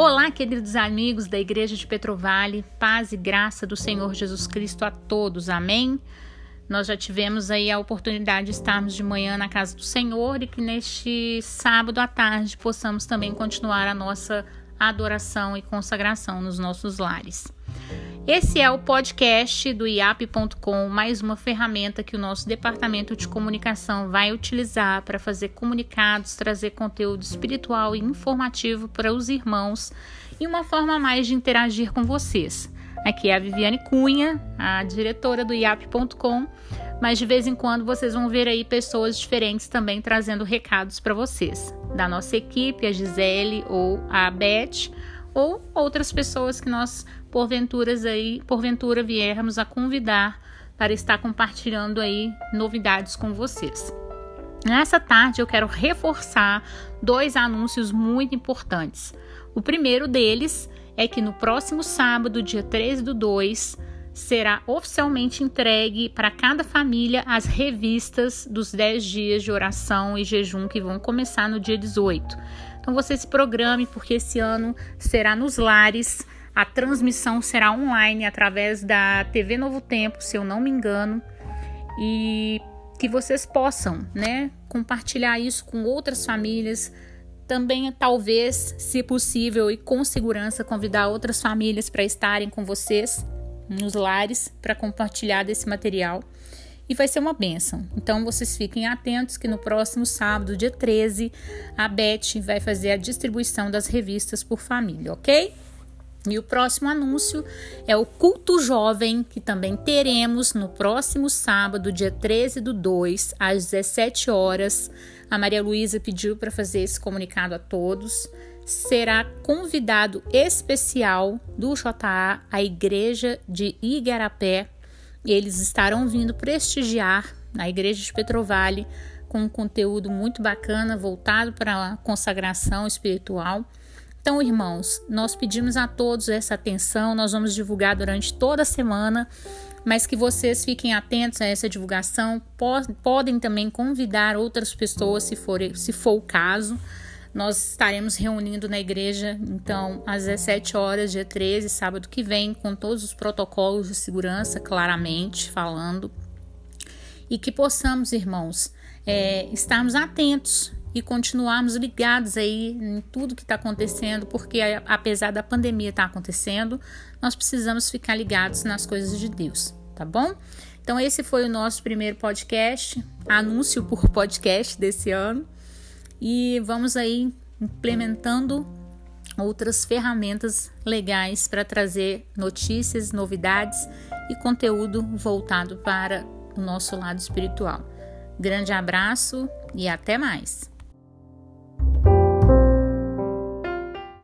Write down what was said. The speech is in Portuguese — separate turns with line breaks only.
Olá, queridos amigos da Igreja de Petrovale, paz e graça do Senhor Jesus Cristo a todos, amém? Nós já tivemos aí a oportunidade de estarmos de manhã na casa do Senhor e que neste sábado à tarde possamos também continuar a nossa adoração e consagração nos nossos lares. Esse é o podcast do iap.com, mais uma ferramenta que o nosso departamento de comunicação vai utilizar para fazer comunicados, trazer conteúdo espiritual e informativo para os irmãos e uma forma mais de interagir com vocês. Aqui é a Viviane Cunha, a diretora do iap.com, mas de vez em quando vocês vão ver aí pessoas diferentes também trazendo recados para vocês. Da nossa equipe, a Gisele ou a Beth, ou outras pessoas que nós porventuras aí, porventura viermos a convidar para estar compartilhando aí novidades com vocês. Nessa tarde eu quero reforçar dois anúncios muito importantes. O primeiro deles é que no próximo sábado, dia 13 do 2, será oficialmente entregue para cada família as revistas dos 10 dias de oração e jejum que vão começar no dia 18. Então você se programe porque esse ano será nos lares a transmissão será online através da TV Novo Tempo, se eu não me engano, e que vocês possam, né, compartilhar isso com outras famílias. Também, talvez, se possível e com segurança, convidar outras famílias para estarem com vocês nos lares para compartilhar desse material. E vai ser uma benção. Então, vocês fiquem atentos que no próximo sábado, dia 13, a Beth vai fazer a distribuição das revistas por família, ok? E o próximo anúncio é o culto jovem, que também teremos no próximo sábado, dia 13 do 2, às 17 horas. A Maria Luísa pediu para fazer esse comunicado a todos. Será convidado especial do JA, a Igreja de Igarapé. Eles estarão vindo prestigiar a Igreja de Petrovale com um conteúdo muito bacana voltado para a consagração espiritual. Então, irmãos, nós pedimos a todos essa atenção, nós vamos divulgar durante toda a semana, mas que vocês fiquem atentos a essa divulgação. Podem também convidar outras pessoas, se for, se for o caso. Nós estaremos reunindo na igreja, então, às 17 horas, dia 13, sábado que vem, com todos os protocolos de segurança, claramente falando. E que possamos, irmãos, é, estarmos atentos e continuarmos ligados aí em tudo que está acontecendo, porque apesar da pandemia estar tá acontecendo, nós precisamos ficar ligados nas coisas de Deus, tá bom? Então esse foi o nosso primeiro podcast, anúncio por podcast desse ano, e vamos aí implementando outras ferramentas legais para trazer notícias, novidades e conteúdo voltado para o nosso lado espiritual. Grande abraço e até mais!